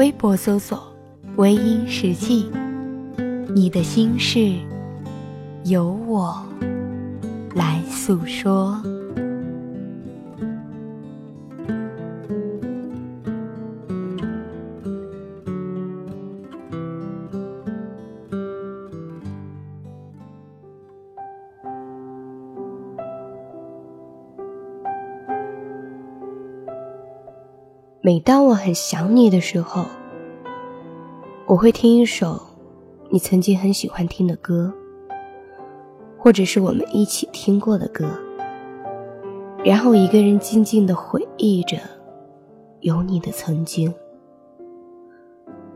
微博搜索“微音时记”。你的心事，由我来诉说。每当我很想你的时候，我会听一首。你曾经很喜欢听的歌，或者是我们一起听过的歌，然后一个人静静的回忆着有你的曾经。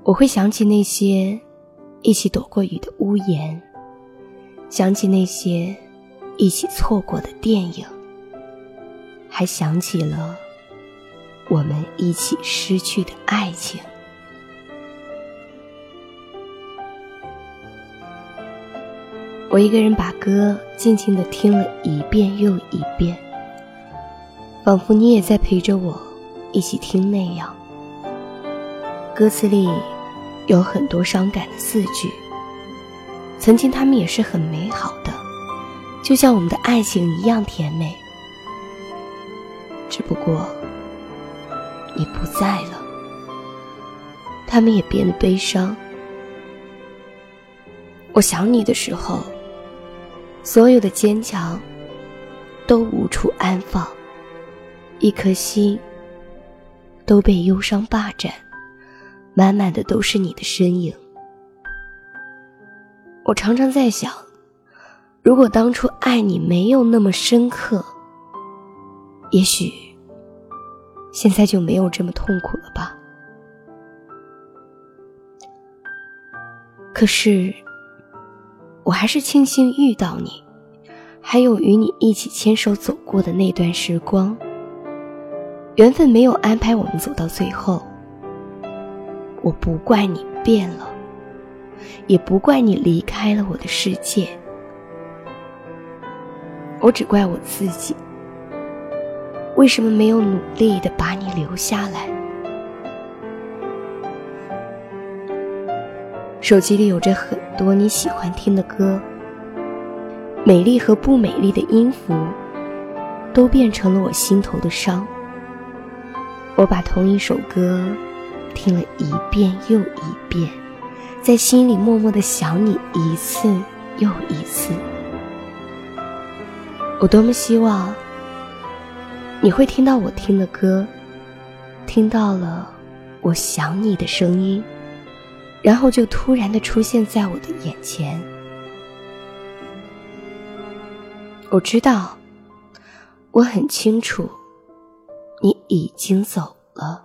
我会想起那些一起躲过雨的屋檐，想起那些一起错过的电影，还想起了我们一起失去的爱情。我一个人把歌静静的听了一遍又一遍，仿佛你也在陪着我一起听那样。歌词里有很多伤感的字句，曾经他们也是很美好的，就像我们的爱情一样甜美。只不过你不在了，他们也变得悲伤。我想你的时候。所有的坚强都无处安放，一颗心都被忧伤霸占，满满的都是你的身影。我常常在想，如果当初爱你没有那么深刻，也许现在就没有这么痛苦了吧。可是。我还是庆幸遇到你，还有与你一起牵手走过的那段时光。缘分没有安排我们走到最后，我不怪你变了，也不怪你离开了我的世界，我只怪我自己，为什么没有努力的把你留下来。手机里有着很多你喜欢听的歌，美丽和不美丽的音符，都变成了我心头的伤。我把同一首歌听了一遍又一遍，在心里默默的想你一次又一次。我多么希望你会听到我听的歌，听到了我想你的声音。然后就突然的出现在我的眼前。我知道，我很清楚，你已经走了。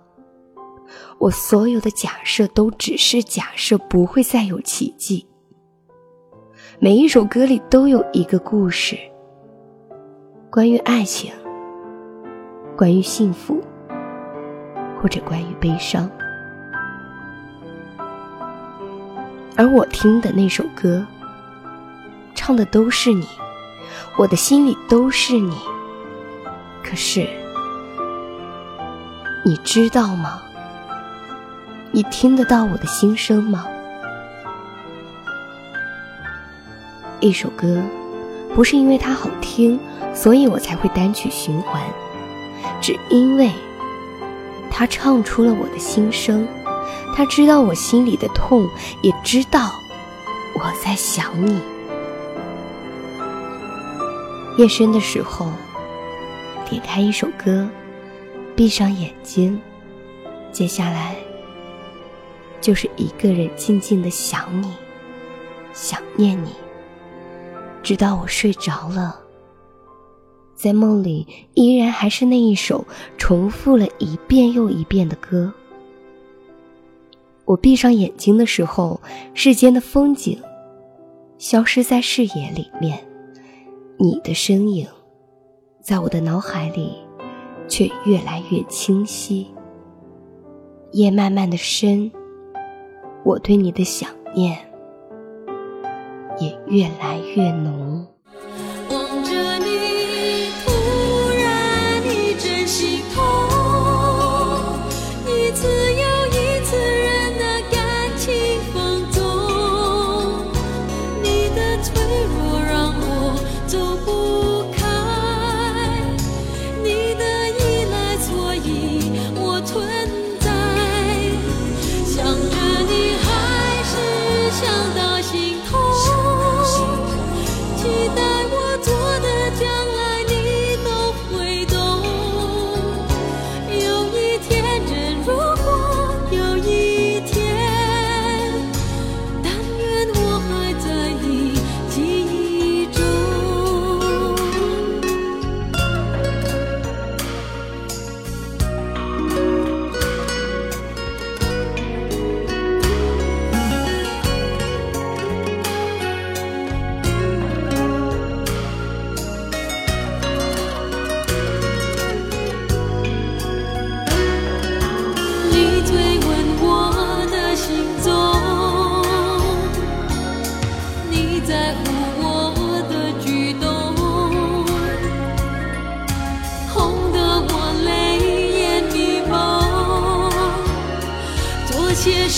我所有的假设都只是假设，不会再有奇迹。每一首歌里都有一个故事，关于爱情，关于幸福，或者关于悲伤。而我听的那首歌，唱的都是你，我的心里都是你。可是，你知道吗？你听得到我的心声吗？一首歌，不是因为它好听，所以我才会单曲循环，只因为他唱出了我的心声。他知道我心里的痛，也知道我在想你。夜深的时候，点开一首歌，闭上眼睛，接下来就是一个人静静的想你，想念你，直到我睡着了，在梦里依然还是那一首重复了一遍又一遍的歌。我闭上眼睛的时候，世间的风景消失在视野里面，你的身影在我的脑海里却越来越清晰。夜慢慢的深，我对你的想念也越来越浓。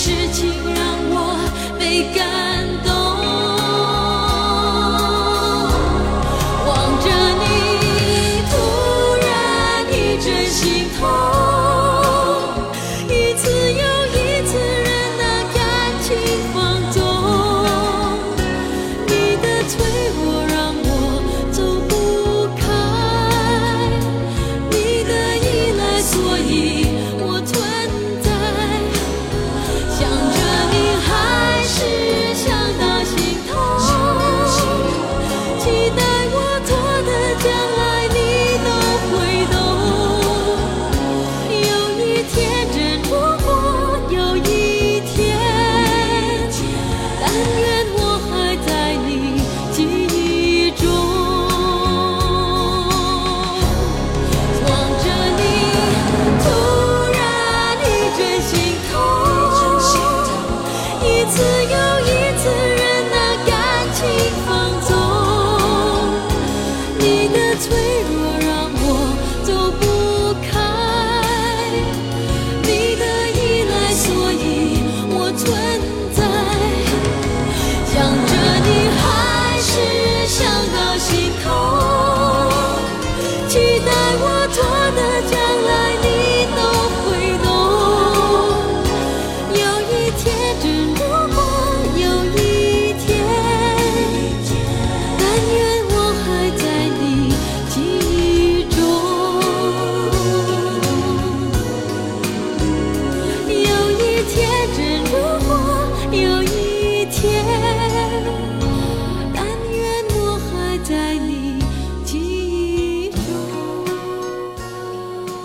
是情人。存。